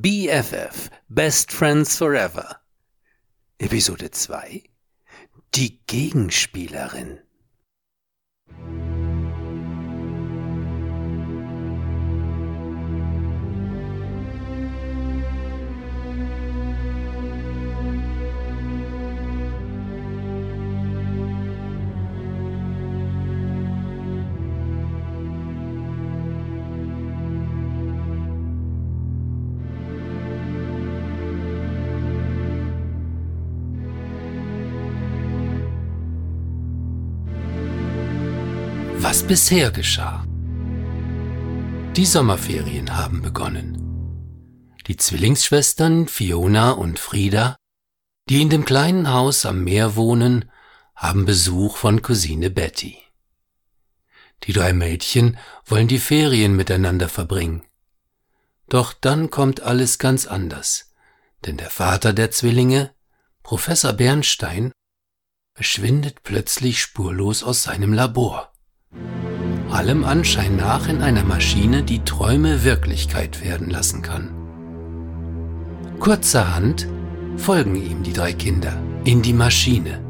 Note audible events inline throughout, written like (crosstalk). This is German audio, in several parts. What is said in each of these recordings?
BFF, Best Friends Forever. Episode 2 Die Gegenspielerin. Bisher geschah. Die Sommerferien haben begonnen. Die Zwillingsschwestern Fiona und Frieda, die in dem kleinen Haus am Meer wohnen, haben Besuch von Cousine Betty. Die drei Mädchen wollen die Ferien miteinander verbringen. Doch dann kommt alles ganz anders, denn der Vater der Zwillinge, Professor Bernstein, verschwindet plötzlich spurlos aus seinem Labor allem Anschein nach in einer Maschine, die Träume Wirklichkeit werden lassen kann. Kurzerhand folgen ihm die drei Kinder in die Maschine.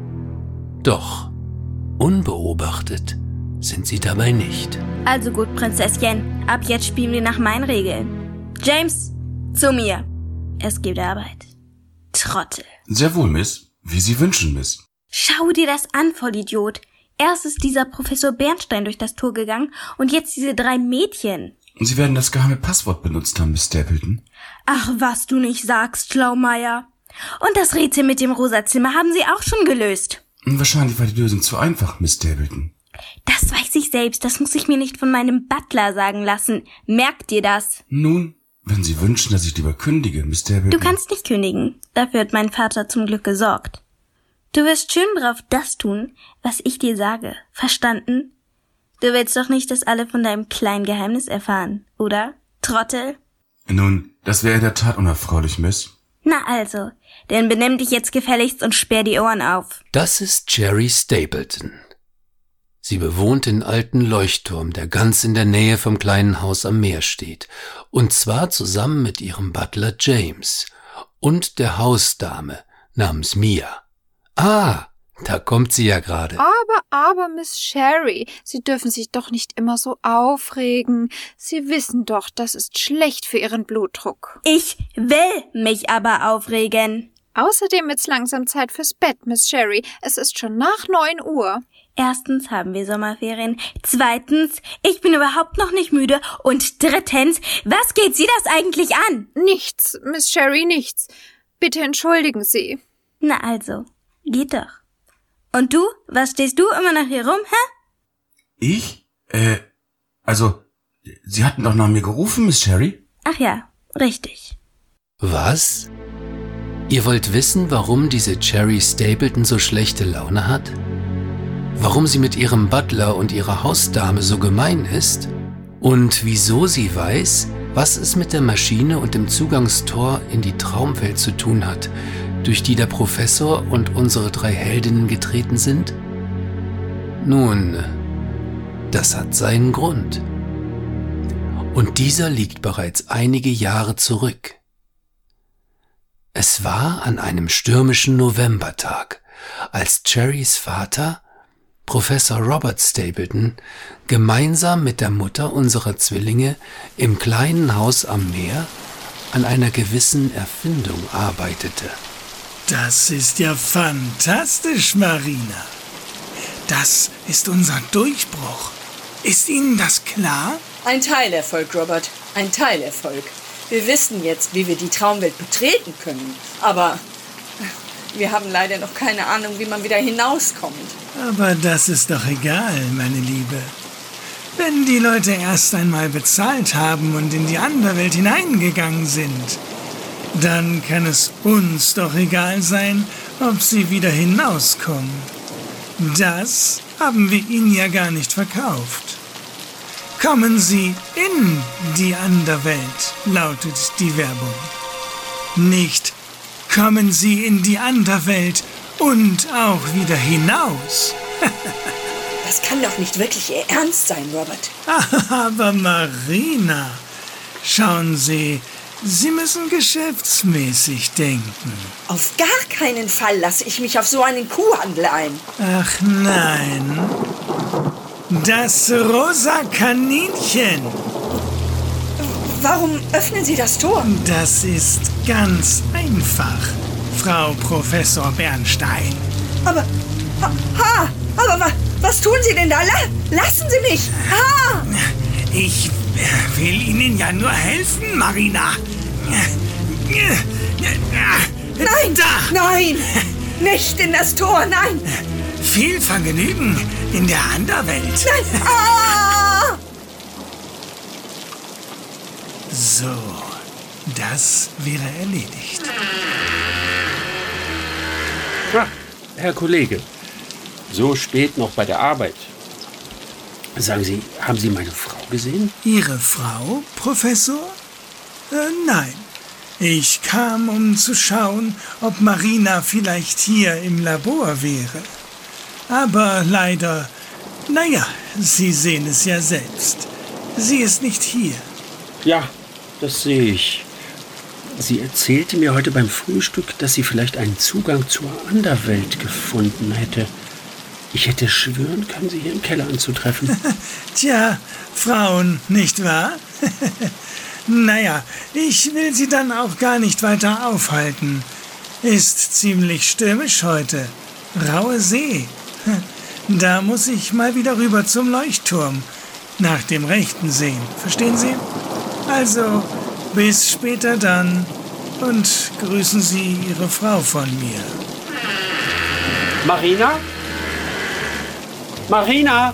Doch unbeobachtet sind sie dabei nicht. Also gut, Prinzesschen, ab jetzt spielen wir nach meinen Regeln. James, zu mir. Es gibt Arbeit. Trottel. Sehr wohl, Miss. Wie Sie wünschen, Miss. Schau dir das an, Vollidiot. Erst ist dieser Professor Bernstein durch das Tor gegangen und jetzt diese drei Mädchen. Sie werden das geheime Passwort benutzt haben, Miss Stapleton. Ach, was du nicht sagst, Schlaumeier. Und das Rätsel mit dem rosa Zimmer haben sie auch schon gelöst. Wahrscheinlich war die Lösung zu einfach, Miss Stapleton. Das weiß ich selbst, das muss ich mir nicht von meinem Butler sagen lassen. Merkt dir das? Nun, wenn Sie wünschen, dass ich lieber kündige, Miss Stapleton. Du kannst nicht kündigen. Dafür hat mein Vater zum Glück gesorgt. Du wirst schön brav das tun, was ich dir sage. Verstanden? Du willst doch nicht, dass alle von deinem kleinen Geheimnis erfahren, oder? Trottel? Nun, das wäre in der Tat unerfreulich, Miss. Na also, denn benimm dich jetzt gefälligst und sperr die Ohren auf. Das ist Jerry Stapleton. Sie bewohnt den alten Leuchtturm, der ganz in der Nähe vom kleinen Haus am Meer steht, und zwar zusammen mit ihrem Butler James und der Hausdame namens Mia. Ah, da kommt sie ja gerade. Aber, aber, Miss Sherry, Sie dürfen sich doch nicht immer so aufregen. Sie wissen doch, das ist schlecht für Ihren Blutdruck. Ich will mich aber aufregen. Außerdem wird's langsam Zeit fürs Bett, Miss Sherry. Es ist schon nach neun Uhr. Erstens haben wir Sommerferien. Zweitens, ich bin überhaupt noch nicht müde. Und drittens, was geht Sie das eigentlich an? Nichts, Miss Sherry, nichts. Bitte entschuldigen Sie. Na also, Geht doch. Und du? Was stehst du immer noch hier rum, hä? Ich? Äh, also, Sie hatten doch nach mir gerufen, Miss Sherry? Ach ja, richtig. Was? Ihr wollt wissen, warum diese Cherry Stapleton so schlechte Laune hat? Warum sie mit ihrem Butler und ihrer Hausdame so gemein ist? Und wieso sie weiß, was es mit der Maschine und dem Zugangstor in die Traumwelt zu tun hat, durch die der Professor und unsere drei Heldinnen getreten sind? Nun, das hat seinen Grund. Und dieser liegt bereits einige Jahre zurück. Es war an einem stürmischen Novembertag, als Cherrys Vater, Professor Robert Stapleton, gemeinsam mit der Mutter unserer Zwillinge im kleinen Haus am Meer an einer gewissen Erfindung arbeitete. Das ist ja fantastisch, Marina. Das ist unser Durchbruch. Ist Ihnen das klar? Ein Teilerfolg, Robert. Ein Teilerfolg. Wir wissen jetzt, wie wir die Traumwelt betreten können. Aber wir haben leider noch keine Ahnung, wie man wieder hinauskommt. Aber das ist doch egal, meine Liebe. Wenn die Leute erst einmal bezahlt haben und in die andere Welt hineingegangen sind, dann kann es uns doch egal sein, ob sie wieder hinauskommen. Das haben wir ihnen ja gar nicht verkauft. Kommen Sie in die Anderwelt, lautet die Werbung. Nicht kommen Sie in die Anderwelt und auch wieder hinaus. (laughs) das kann doch nicht wirklich Ihr Ernst sein, Robert. (laughs) Aber Marina, schauen Sie, Sie müssen geschäftsmäßig denken. Auf gar keinen Fall lasse ich mich auf so einen Kuhhandel ein. Ach nein. Das rosa Kaninchen. Warum öffnen Sie das Tor? Das ist ganz einfach, Frau Professor Bernstein. Aber, ha, aber wa, was tun Sie denn da? La, lassen Sie mich! Ha! Ich will Ihnen ja nur helfen, Marina. Nein! Da! Nein! Nicht in das Tor, nein! Viel Vergnügen in der Anderwelt. Nein! Ah! So, das wäre erledigt. Ah, Herr Kollege, so spät noch bei der Arbeit. Sagen Sie, haben Sie meine Frau gesehen? Ihre Frau, Professor? Äh, nein. Ich kam, um zu schauen, ob Marina vielleicht hier im Labor wäre. Aber leider, naja, Sie sehen es ja selbst. Sie ist nicht hier. Ja, das sehe ich. Sie erzählte mir heute beim Frühstück, dass sie vielleicht einen Zugang zur Anderwelt gefunden hätte. Ich hätte schwören können, sie hier im Keller anzutreffen. (laughs) Tja, Frauen, nicht wahr? (laughs) naja, ich will Sie dann auch gar nicht weiter aufhalten. Ist ziemlich stürmisch heute. Raue See. (laughs) Da muss ich mal wieder rüber zum Leuchtturm. Nach dem Rechten sehen. Verstehen Sie? Also, bis später dann. Und grüßen Sie Ihre Frau von mir. Marina? Marina!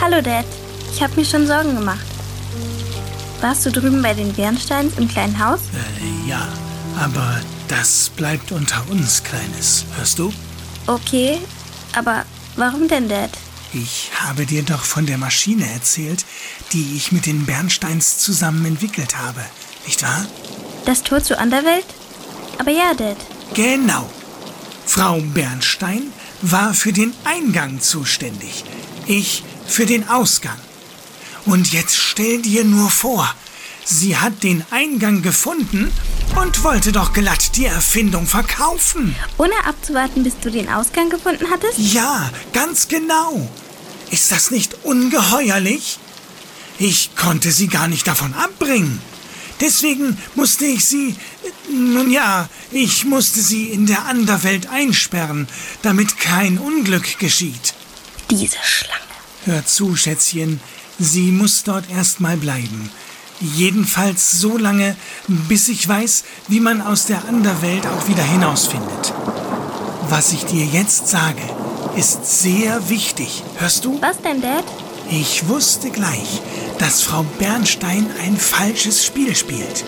Hallo, Dad. Ich habe mir schon Sorgen gemacht. Warst du drüben bei den Bernsteins im kleinen Haus? Äh, ja, aber das bleibt unter uns, Kleines. Hörst du? Okay, aber warum denn, Dad? Ich habe dir doch von der Maschine erzählt, die ich mit den Bernsteins zusammen entwickelt habe, nicht wahr? Das Tor zur Anderwelt? Aber ja, Dad. Genau. Frau Bernstein war für den Eingang zuständig, ich für den Ausgang. Und jetzt stell dir nur vor, sie hat den Eingang gefunden und wollte doch glatt die Erfindung verkaufen. Ohne abzuwarten, bis du den Ausgang gefunden hattest? Ja, ganz genau. Ist das nicht ungeheuerlich? Ich konnte sie gar nicht davon abbringen. Deswegen musste ich sie, nun ja, ich musste sie in der Anderwelt einsperren, damit kein Unglück geschieht. Diese Schlange. Hör zu, Schätzchen, sie muss dort erstmal bleiben. Jedenfalls so lange, bis ich weiß, wie man aus der Anderwelt auch wieder hinausfindet. Was ich dir jetzt sage, ist sehr wichtig. Hörst du? Was denn, Dad? Ich wusste gleich, dass Frau Bernstein ein falsches Spiel spielt.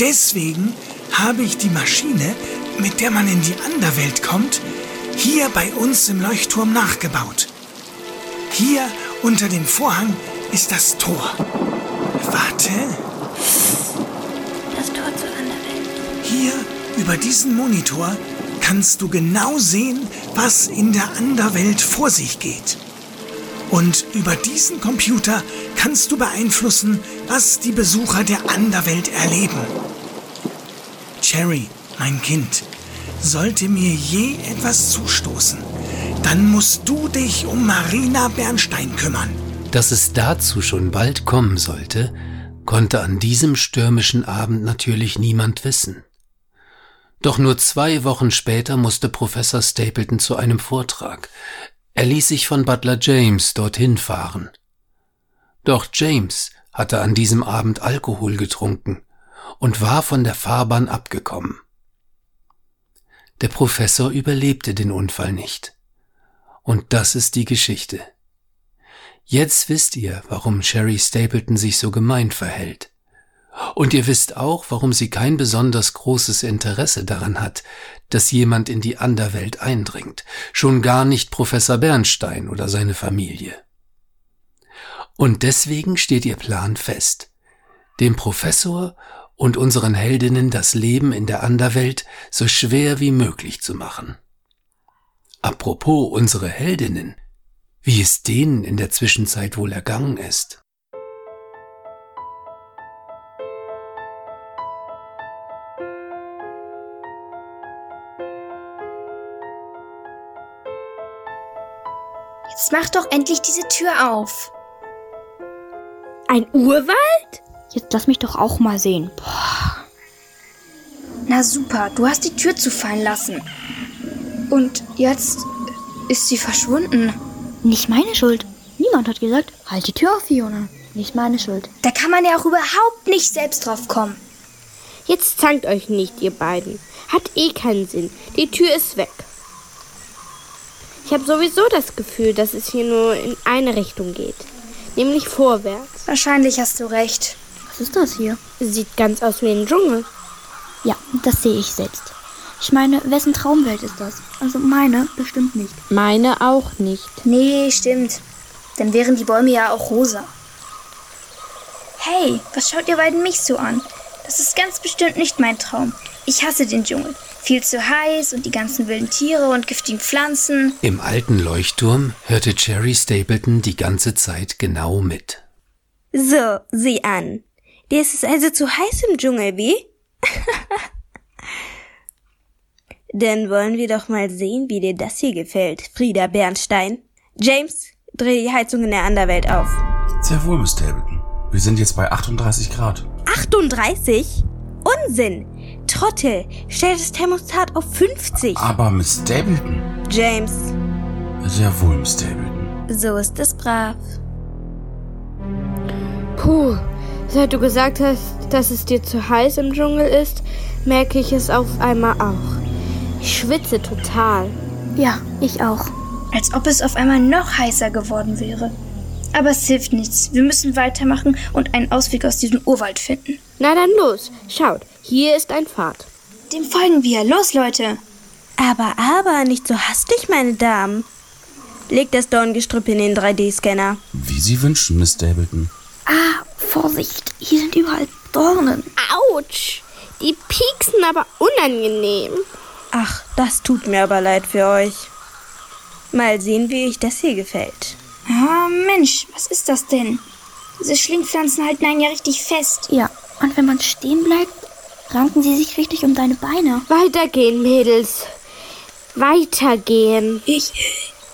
Deswegen habe ich die Maschine, mit der man in die Anderwelt kommt, hier bei uns im Leuchtturm nachgebaut. Hier unter dem Vorhang ist das Tor. Warte, Das Tor zur Anderwelt. hier über diesen Monitor kannst du genau sehen, was in der Anderwelt vor sich geht. Und über diesen Computer kannst du beeinflussen, was die Besucher der Anderwelt erleben. Cherry, mein Kind, sollte mir je etwas zustoßen, dann musst du dich um Marina Bernstein kümmern. Dass es dazu schon bald kommen sollte, konnte an diesem stürmischen Abend natürlich niemand wissen. Doch nur zwei Wochen später musste Professor Stapleton zu einem Vortrag. Er ließ sich von Butler James dorthin fahren. Doch James hatte an diesem Abend Alkohol getrunken und war von der Fahrbahn abgekommen. Der Professor überlebte den Unfall nicht. Und das ist die Geschichte. Jetzt wisst ihr, warum Sherry Stapleton sich so gemein verhält. Und ihr wisst auch, warum sie kein besonders großes Interesse daran hat, dass jemand in die Anderwelt eindringt, schon gar nicht Professor Bernstein oder seine Familie. Und deswegen steht ihr Plan fest, dem Professor und unseren Heldinnen das Leben in der Anderwelt so schwer wie möglich zu machen. Apropos unsere Heldinnen, wie es denen in der Zwischenzeit wohl ergangen ist. Jetzt mach doch endlich diese Tür auf. Ein Urwald? Jetzt lass mich doch auch mal sehen. Boah. Na super, du hast die Tür zufallen lassen. Und jetzt ist sie verschwunden. Nicht meine Schuld. Niemand hat gesagt, halt die Tür auf, Fiona. Nicht meine Schuld. Da kann man ja auch überhaupt nicht selbst drauf kommen. Jetzt zankt euch nicht, ihr beiden. Hat eh keinen Sinn. Die Tür ist weg. Ich habe sowieso das Gefühl, dass es hier nur in eine Richtung geht. Nämlich vorwärts. Wahrscheinlich hast du recht. Was ist das hier? Sieht ganz aus wie ein Dschungel. Ja, das sehe ich selbst. Ich meine, wessen Traumwelt ist das? Also meine bestimmt nicht. Meine auch nicht. Nee, stimmt. Dann wären die Bäume ja auch rosa. Hey, was schaut ihr beiden mich so an? Das ist ganz bestimmt nicht mein Traum. Ich hasse den Dschungel. Viel zu heiß und die ganzen wilden Tiere und giftigen Pflanzen. Im alten Leuchtturm hörte Cherry Stapleton die ganze Zeit genau mit. So, sieh an. Dir ist es also zu heiß im Dschungel, wie? (laughs) Dann wollen wir doch mal sehen, wie dir das hier gefällt, Frieda Bernstein. James, dreh die Heizung in der Anderwelt auf. Sehr wohl, Miss Stapleton. Wir sind jetzt bei 38 Grad. 38? Unsinn! Trottel, stell das Thermostat auf 50. Aber Miss Stapleton. James, Sehr wohl, Miss Stapleton. so ist es brav. Puh, seit du gesagt hast, dass es dir zu heiß im Dschungel ist, merke ich es auf einmal auch. Ich schwitze total. Ja, ich auch. Als ob es auf einmal noch heißer geworden wäre. Aber es hilft nichts. Wir müssen weitermachen und einen Ausweg aus diesem Urwald finden. Na dann los, schaut, hier ist ein Pfad. Dem folgen wir. Los, Leute. Aber, aber, nicht so hastig, meine Damen. Leg das Dorngestrüpp in den 3D-Scanner. Wie Sie wünschen, Miss Stapleton. Ah, Vorsicht, hier sind überall Dornen. Autsch, die pieksen aber unangenehm. Ach, das tut mir aber leid für euch. Mal sehen, wie euch das hier gefällt. Ah, Mensch, was ist das denn? Diese Schlingpflanzen halten einen ja richtig fest. Ja, und wenn man stehen bleibt, ranken sie sich richtig um deine Beine. Weitergehen, Mädels. Weitergehen. Ich,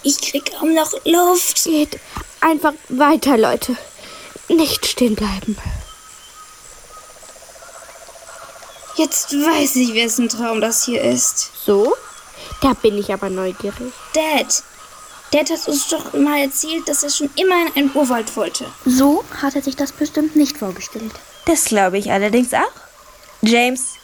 ich krieg kaum noch Luft. Geht einfach weiter, Leute. Nicht stehen bleiben. Jetzt weiß ich, wessen Traum das hier ist. So? Da bin ich aber neugierig. Dad. Dad hat uns doch mal erzählt, dass er schon immer in einen Urwald wollte. So hat er sich das bestimmt nicht vorgestellt. Das glaube ich allerdings auch. James,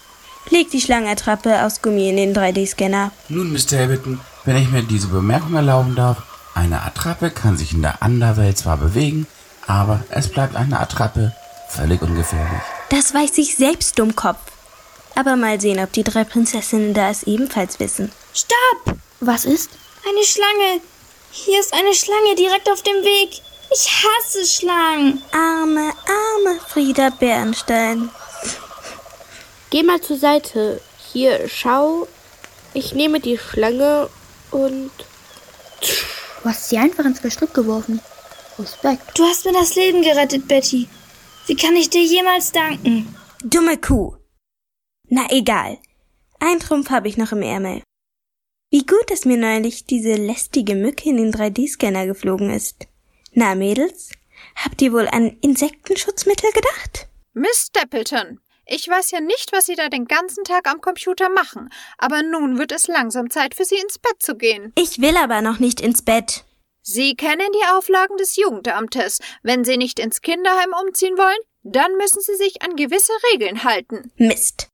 leg die Schlangenattrappe aus Gummi in den 3D-Scanner. Nun, Miss Stapleton, wenn ich mir diese Bemerkung erlauben darf, eine Attrappe kann sich in der Anderwelt zwar bewegen, aber es bleibt eine Attrappe völlig ungefährlich. Das weiß ich selbst, Dummkopf. Aber mal sehen, ob die drei Prinzessinnen da es ebenfalls wissen. Stopp! Was ist? Eine Schlange. Hier ist eine Schlange direkt auf dem Weg. Ich hasse Schlangen. Arme, arme Frieda Bernstein. Geh mal zur Seite. Hier, schau. Ich nehme die Schlange und. Du hast sie einfach ins Gestrüpp geworfen. Respekt. Du hast mir das Leben gerettet, Betty. Wie kann ich dir jemals danken? Dumme Kuh. Na egal. Ein Trumpf habe ich noch im Ärmel. Wie gut, dass mir neulich diese lästige Mücke in den 3D-Scanner geflogen ist. Na, Mädels, habt ihr wohl an Insektenschutzmittel gedacht? Miss Stapleton, ich weiß ja nicht, was Sie da den ganzen Tag am Computer machen, aber nun wird es langsam Zeit für Sie ins Bett zu gehen. Ich will aber noch nicht ins Bett. Sie kennen die Auflagen des Jugendamtes. Wenn Sie nicht ins Kinderheim umziehen wollen, dann müssen Sie sich an gewisse Regeln halten. Mist.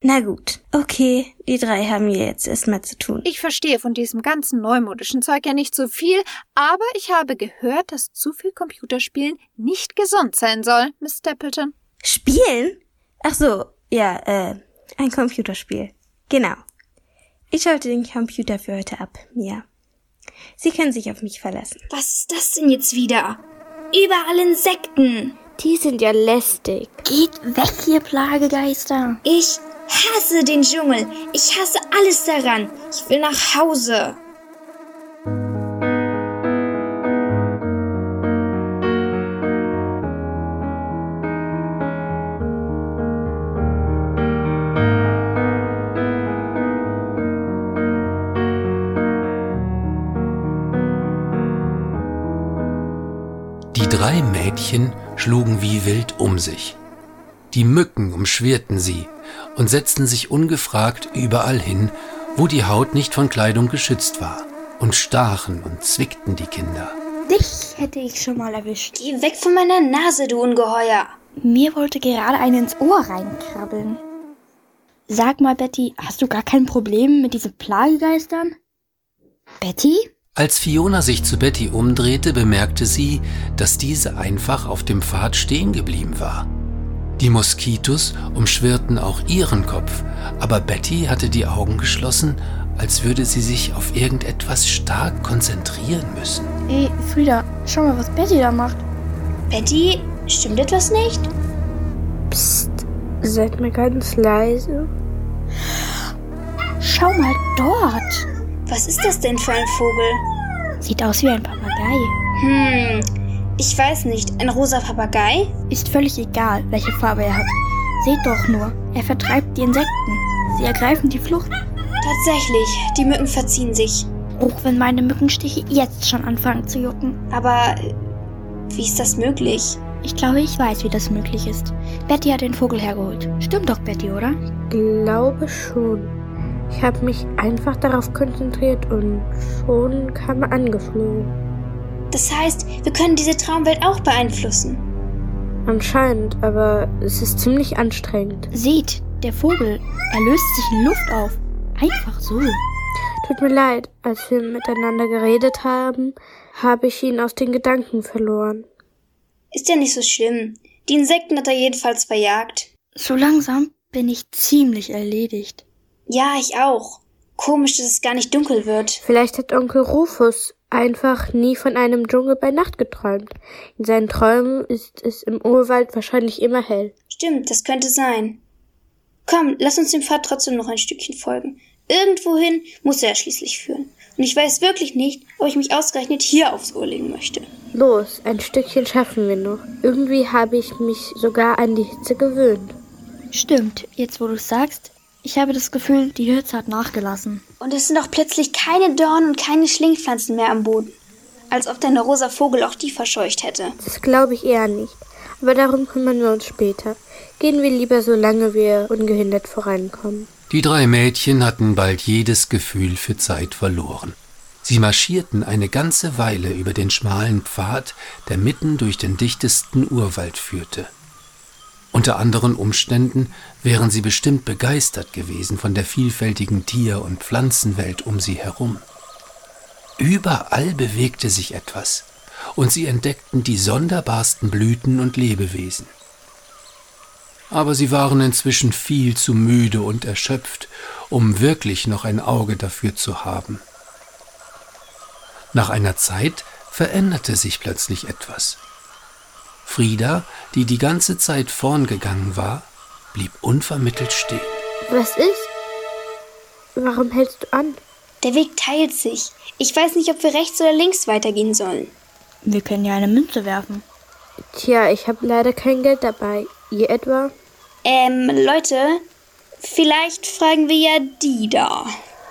Na gut, okay, die drei haben hier jetzt erstmal zu tun. Ich verstehe von diesem ganzen neumodischen Zeug ja nicht so viel, aber ich habe gehört, dass zu viel Computerspielen nicht gesund sein soll, Miss Stapleton. Spielen? Ach so, ja, äh, ein Computerspiel. Genau. Ich schalte den Computer für heute ab, Mia. Sie können sich auf mich verlassen. Was ist das denn jetzt wieder? Überall Insekten. Die sind ja lästig. Geht weg, ihr Plagegeister. Ich hasse den Dschungel. Ich hasse alles daran. Ich will nach Hause. Die drei Mädchen schlugen wie wild um sich. Die Mücken umschwirrten sie und setzten sich ungefragt überall hin, wo die Haut nicht von Kleidung geschützt war, und stachen und zwickten die Kinder. Dich hätte ich schon mal erwischt. Geh weg von meiner Nase, du Ungeheuer. Mir wollte gerade eine ins Ohr reinkrabbeln. Sag mal, Betty, hast du gar kein Problem mit diesen Plagegeistern? Betty? Als Fiona sich zu Betty umdrehte, bemerkte sie, dass diese einfach auf dem Pfad stehen geblieben war. Die Moskitos umschwirrten auch ihren Kopf, aber Betty hatte die Augen geschlossen, als würde sie sich auf irgendetwas stark konzentrieren müssen. Ey, Frieda, schau mal, was Betty da macht. Betty, stimmt etwas nicht? Psst, seid mal ganz leise. Schau mal dort. Was ist das denn für ein Vogel? Sieht aus wie ein Papagei. Hm, ich weiß nicht. Ein rosa Papagei? Ist völlig egal, welche Farbe er hat. Seht doch nur, er vertreibt die Insekten. Sie ergreifen die Flucht. Tatsächlich, die Mücken verziehen sich. Auch wenn meine Mückenstiche jetzt schon anfangen zu jucken. Aber äh, wie ist das möglich? Ich glaube, ich weiß, wie das möglich ist. Betty hat den Vogel hergeholt. Stimmt doch, Betty, oder? Glaube schon. Ich habe mich einfach darauf konzentriert und schon kam er angeflogen. Das heißt, wir können diese Traumwelt auch beeinflussen. Anscheinend, aber es ist ziemlich anstrengend. Seht, der Vogel, er löst sich in Luft auf. Einfach so. Tut mir leid, als wir miteinander geredet haben, habe ich ihn aus den Gedanken verloren. Ist ja nicht so schlimm. Die Insekten hat er jedenfalls verjagt. So langsam bin ich ziemlich erledigt. Ja, ich auch. Komisch, dass es gar nicht dunkel wird. Vielleicht hat Onkel Rufus einfach nie von einem Dschungel bei Nacht geträumt. In seinen Träumen ist es im Urwald wahrscheinlich immer hell. Stimmt, das könnte sein. Komm, lass uns dem Pfad trotzdem noch ein Stückchen folgen. Irgendwohin muss er schließlich führen. Und ich weiß wirklich nicht, ob ich mich ausgerechnet hier aufs Ohr legen möchte. Los, ein Stückchen schaffen wir noch. Irgendwie habe ich mich sogar an die Hitze gewöhnt. Stimmt, jetzt wo du es sagst, ich habe das Gefühl, die Hitze hat nachgelassen. Und es sind auch plötzlich keine Dornen und keine Schlingpflanzen mehr am Boden. Als ob dein rosa Vogel auch die verscheucht hätte. Das glaube ich eher nicht. Aber darum kümmern wir uns später. Gehen wir lieber, solange wir ungehindert vorankommen. Die drei Mädchen hatten bald jedes Gefühl für Zeit verloren. Sie marschierten eine ganze Weile über den schmalen Pfad, der mitten durch den dichtesten Urwald führte. Unter anderen Umständen wären sie bestimmt begeistert gewesen von der vielfältigen Tier- und Pflanzenwelt um sie herum. Überall bewegte sich etwas, und sie entdeckten die sonderbarsten Blüten und Lebewesen. Aber sie waren inzwischen viel zu müde und erschöpft, um wirklich noch ein Auge dafür zu haben. Nach einer Zeit veränderte sich plötzlich etwas. Frieda, die die ganze Zeit vorn gegangen war, blieb unvermittelt stehen. Was ist? Warum hältst du an? Der Weg teilt sich. Ich weiß nicht, ob wir rechts oder links weitergehen sollen. Wir können ja eine Münze werfen. Tja, ich habe leider kein Geld dabei. Ihr etwa? Ähm, Leute, vielleicht fragen wir ja die da.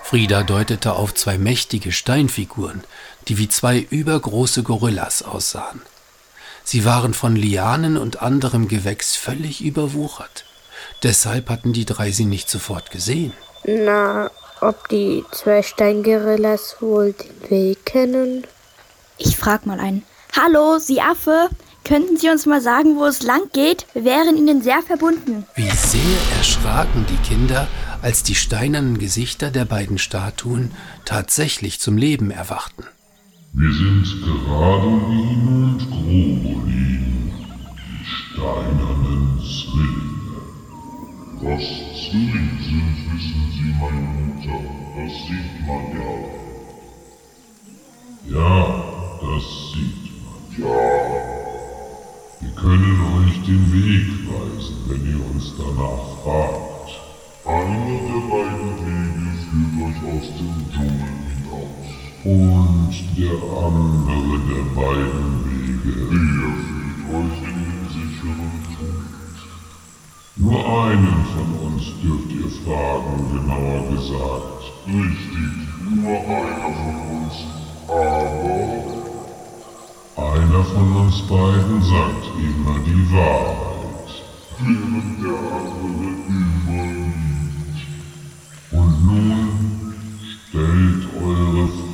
Frieda deutete auf zwei mächtige Steinfiguren, die wie zwei übergroße Gorillas aussahen. Sie waren von Lianen und anderem Gewächs völlig überwuchert. Deshalb hatten die drei sie nicht sofort gesehen. Na, ob die zwei Steingorillas wohl den Weg kennen? Ich frag mal einen. Hallo, Sie Affe, könnten Sie uns mal sagen, wo es lang geht? Wir wären Ihnen sehr verbunden. Wie sehr erschraken die Kinder, als die steinernen Gesichter der beiden Statuen tatsächlich zum Leben erwachten. Wir sind Gradolin und Grobolin, die steinernen Zwillinge. Was Zwillinge sind, wissen Sie, meine Mutter. Das sieht man ja. Ja, das sieht man ja. Wir können den Weg weisen, wenn ihr uns danach fragt. Einer der beiden Wege führt euch aus dem Dschungel hinaus. Und der andere der beiden Wege, der führt euch in den sicheren Tod. Nur einen von uns dürft ihr fragen, genauer gesagt. Richtig, nur einer von uns. Aber einer von uns beiden sagt immer die Wahrheit, während der andere immer lügt. Und nun stellt eure Frage.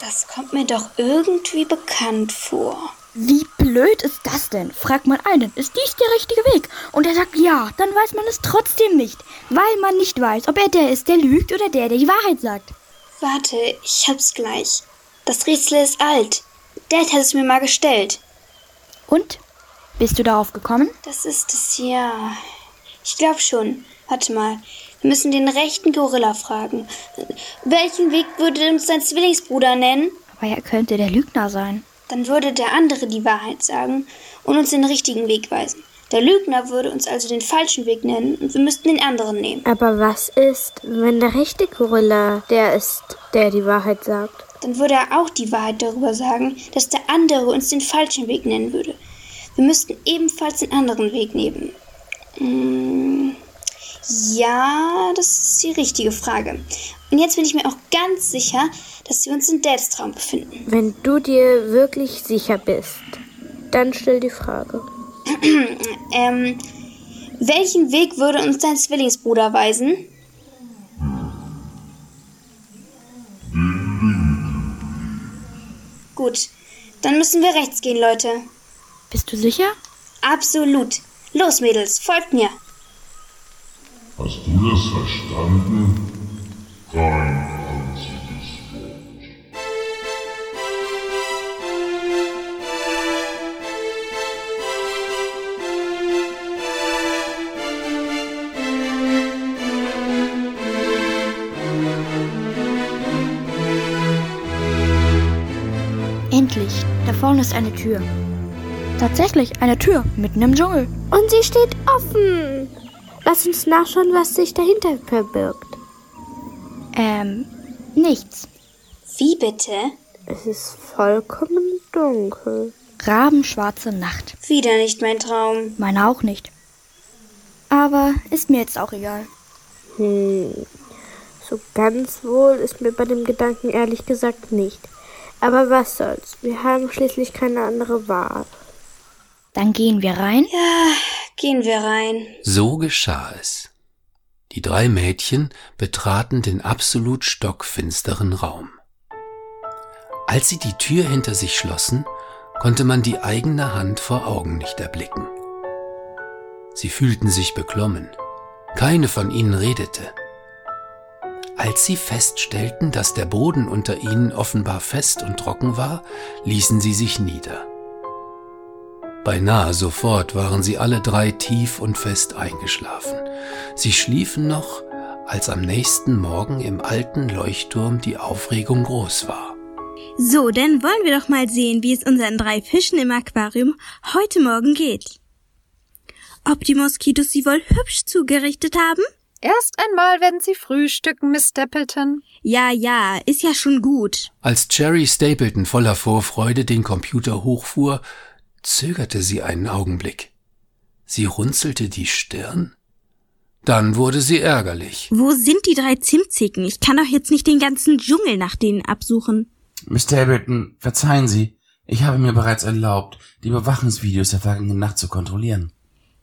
Das kommt mir doch irgendwie bekannt vor. Wie blöd ist das denn? Fragt man einen, ist dies der richtige Weg? Und er sagt ja, dann weiß man es trotzdem nicht, weil man nicht weiß, ob er der ist, der lügt oder der, der die Wahrheit sagt. Warte, ich hab's gleich. Das Rätsel ist alt. Dad hat es mir mal gestellt. Und? Bist du darauf gekommen? Das ist es ja. Ich glaub schon. Warte mal. Wir müssen den rechten Gorilla fragen. Welchen Weg würde uns sein Zwillingsbruder nennen? Aber er könnte der Lügner sein. Dann würde der andere die Wahrheit sagen und uns den richtigen Weg weisen. Der Lügner würde uns also den falschen Weg nennen und wir müssten den anderen nehmen. Aber was ist, wenn der rechte Gorilla der ist, der die Wahrheit sagt? Dann würde er auch die Wahrheit darüber sagen, dass der andere uns den falschen Weg nennen würde. Wir müssten ebenfalls den anderen Weg nehmen. Hm, ja, das ist die richtige Frage. Und jetzt bin ich mir auch ganz sicher, dass wir uns in Dads Traum befinden. Wenn du dir wirklich sicher bist, dann stell die Frage. (clears throat) ähm, welchen Weg würde uns dein Zwillingsbruder weisen? Gut, dann müssen wir rechts gehen, Leute. Bist du sicher? Absolut. Los, Mädels, folgt mir. Hast du das verstanden? Kein einziges Wort. Endlich. Da vorne ist eine Tür. Tatsächlich, eine Tür mitten im Dschungel. Und sie steht offen. Lass uns nachschauen, was sich dahinter verbirgt. Ähm, nichts. Wie bitte? Es ist vollkommen dunkel. Rabenschwarze Nacht. Wieder nicht mein Traum. Meine auch nicht. Aber ist mir jetzt auch egal. Hm. So ganz wohl ist mir bei dem Gedanken ehrlich gesagt nicht. Aber was soll's? Wir haben schließlich keine andere Wahl. Dann gehen wir rein. Ja, gehen wir rein. So geschah es. Die drei Mädchen betraten den absolut stockfinsteren Raum. Als sie die Tür hinter sich schlossen, konnte man die eigene Hand vor Augen nicht erblicken. Sie fühlten sich beklommen. Keine von ihnen redete. Als sie feststellten, dass der Boden unter ihnen offenbar fest und trocken war, ließen sie sich nieder. Beinahe sofort waren sie alle drei tief und fest eingeschlafen. Sie schliefen noch, als am nächsten Morgen im alten Leuchtturm die Aufregung groß war. So, dann wollen wir doch mal sehen, wie es unseren drei Fischen im Aquarium heute Morgen geht. Ob die Moskitos sie wohl hübsch zugerichtet haben? Erst einmal werden Sie frühstücken, Miss Stapleton. Ja, ja, ist ja schon gut. Als Cherry Stapleton voller Vorfreude den Computer hochfuhr, zögerte sie einen Augenblick. Sie runzelte die Stirn. Dann wurde sie ärgerlich. Wo sind die drei Zimtzicken? Ich kann doch jetzt nicht den ganzen Dschungel nach denen absuchen. Miss Stapleton, verzeihen Sie. Ich habe mir bereits erlaubt, die Überwachungsvideos der vergangenen Nacht zu kontrollieren.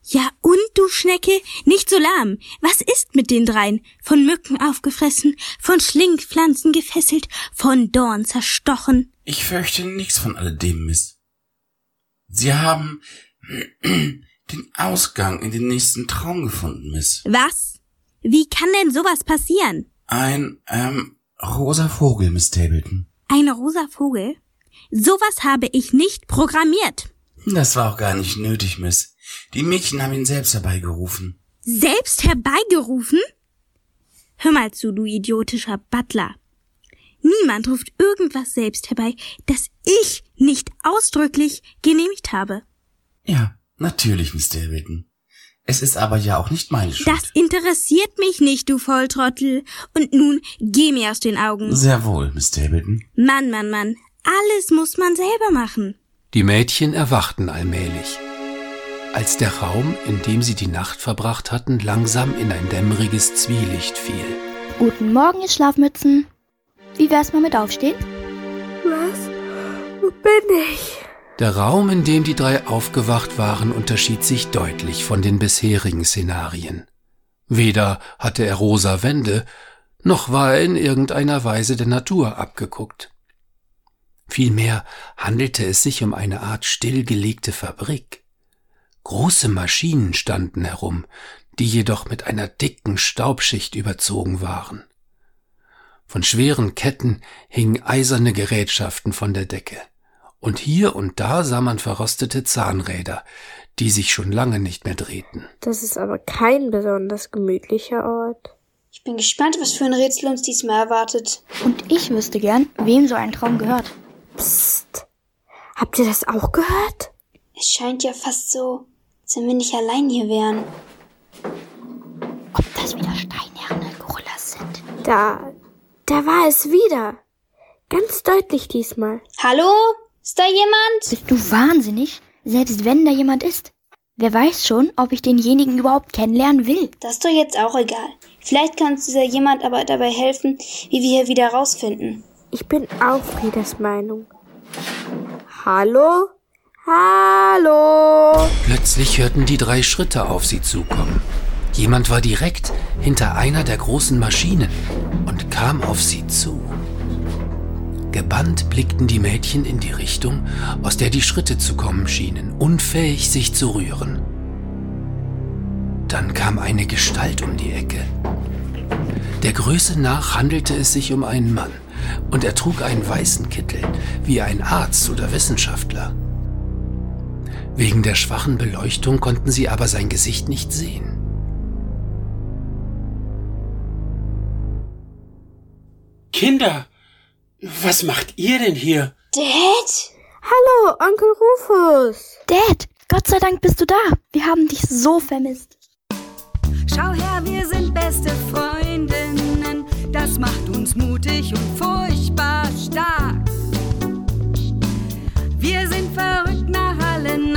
Ja, und du Schnecke, nicht so lahm. Was ist mit den dreien? Von Mücken aufgefressen, von Schlingpflanzen gefesselt, von Dorn zerstochen. Ich fürchte nichts von alledem, Miss. Sie haben (clears throat) den Ausgang in den nächsten Traum gefunden, Miss. Was? Wie kann denn sowas passieren? Ein, ähm, rosa Vogel, Miss Stapleton. Ein rosa Vogel? Sowas habe ich nicht programmiert. Das war auch gar nicht nötig, Miss. Die Mädchen haben ihn selbst herbeigerufen. Selbst herbeigerufen? Hör mal zu, du idiotischer Butler. Niemand ruft irgendwas selbst herbei, das ich nicht ausdrücklich genehmigt habe. Ja, Natürlich, Miss Stapleton. Es ist aber ja auch nicht meine Schuld. Das interessiert mich nicht, du Volltrottel. Und nun geh mir aus den Augen. Sehr wohl, Miss Stapleton. Mann, Mann, Mann. Alles muss man selber machen. Die Mädchen erwachten allmählich. Als der Raum, in dem sie die Nacht verbracht hatten, langsam in ein dämmeriges Zwielicht fiel. Guten Morgen, ihr Schlafmützen. Wie wär's mal mit Aufstehen? Was? Wo bin ich? Der Raum, in dem die drei aufgewacht waren, unterschied sich deutlich von den bisherigen Szenarien. Weder hatte er rosa Wände, noch war er in irgendeiner Weise der Natur abgeguckt. Vielmehr handelte es sich um eine Art stillgelegte Fabrik. Große Maschinen standen herum, die jedoch mit einer dicken Staubschicht überzogen waren. Von schweren Ketten hingen eiserne Gerätschaften von der Decke und hier und da sah man verrostete Zahnräder, die sich schon lange nicht mehr drehten. Das ist aber kein besonders gemütlicher Ort. Ich bin gespannt, was für ein Rätsel uns diesmal erwartet. Und ich wüsste gern, wem so ein Traum gehört. Psst. Habt ihr das auch gehört? Es scheint ja fast so, als wenn wir nicht allein hier wären. Ob das wieder steinerne Gorillas sind? Da, da war es wieder. Ganz deutlich diesmal. Hallo? Ist da jemand? Bist du wahnsinnig? Selbst wenn da jemand ist. Wer weiß schon, ob ich denjenigen überhaupt kennenlernen will. Das ist doch jetzt auch egal. Vielleicht kann uns dieser jemand aber dabei helfen, wie wir hier wieder rausfinden. Ich bin auch Friedas Meinung. Hallo? Hallo? Plötzlich hörten die drei Schritte auf sie zukommen. Jemand war direkt hinter einer der großen Maschinen und kam auf sie zu. Gebannt blickten die Mädchen in die Richtung, aus der die Schritte zu kommen schienen, unfähig sich zu rühren. Dann kam eine Gestalt um die Ecke. Der Größe nach handelte es sich um einen Mann, und er trug einen weißen Kittel, wie ein Arzt oder Wissenschaftler. Wegen der schwachen Beleuchtung konnten sie aber sein Gesicht nicht sehen. Kinder, was macht ihr denn hier? Dad? Hallo, Onkel Rufus. Dad, Gott sei Dank bist du da. Wir haben dich so vermisst. Schau her, wir sind beste Freundinnen. Das macht uns mutig und furchtbar stark. Wir sind verrückt nach allen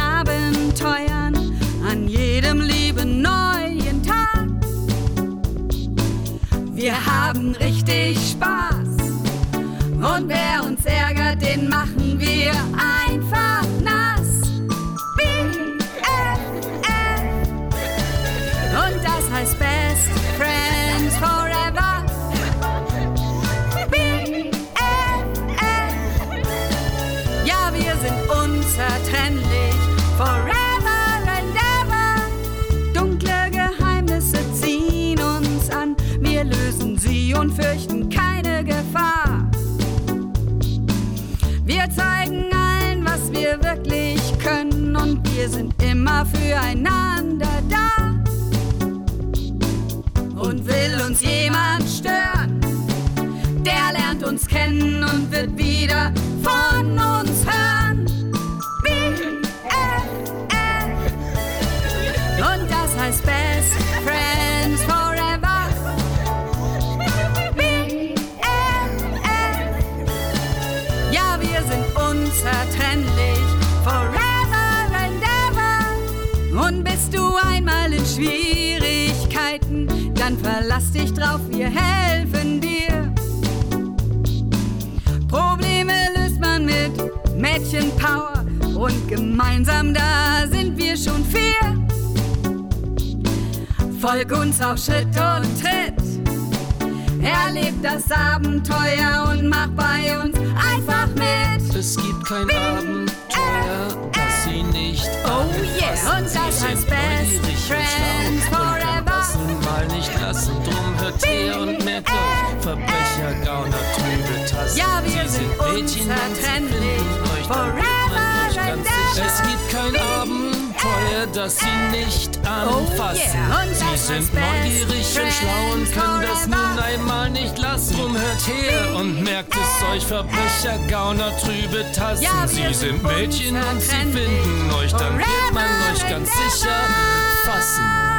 Wir haben richtig Spaß. Und wer uns ärgert, den machen wir einfach immer füreinander da. Und will uns jemand stören, der lernt uns kennen und wird wieder verlass dich drauf, wir helfen dir. Probleme löst man mit Mädchenpower und gemeinsam da sind wir schon vier. Folg uns auf Schritt und Tritt. Erleb das Abenteuer und mach bei uns einfach mit. Es gibt kein Abenteuer, das sie nicht Oh yeah, und das heißt Best Friends Mal nicht lassen, drum hört her und merkt auf. Verbrecher, Gauner, Trübe, Tassen. Ja, wir sie sind sind Mädchen unzertrennlich. euch, Forever euch and ganz sicher. Es gibt kein Abenteuer, das sie nicht anfassen. yeah. Und das sie sind neugierig und schlau und können das nun einmal nicht lassen. Drum hört her und merkt es euch, Verbrecher, Gauner, trübe Tassen. Ja, sie sind sind Mädchen und sie finden euch, dann wird man euch ganz sicher fassen.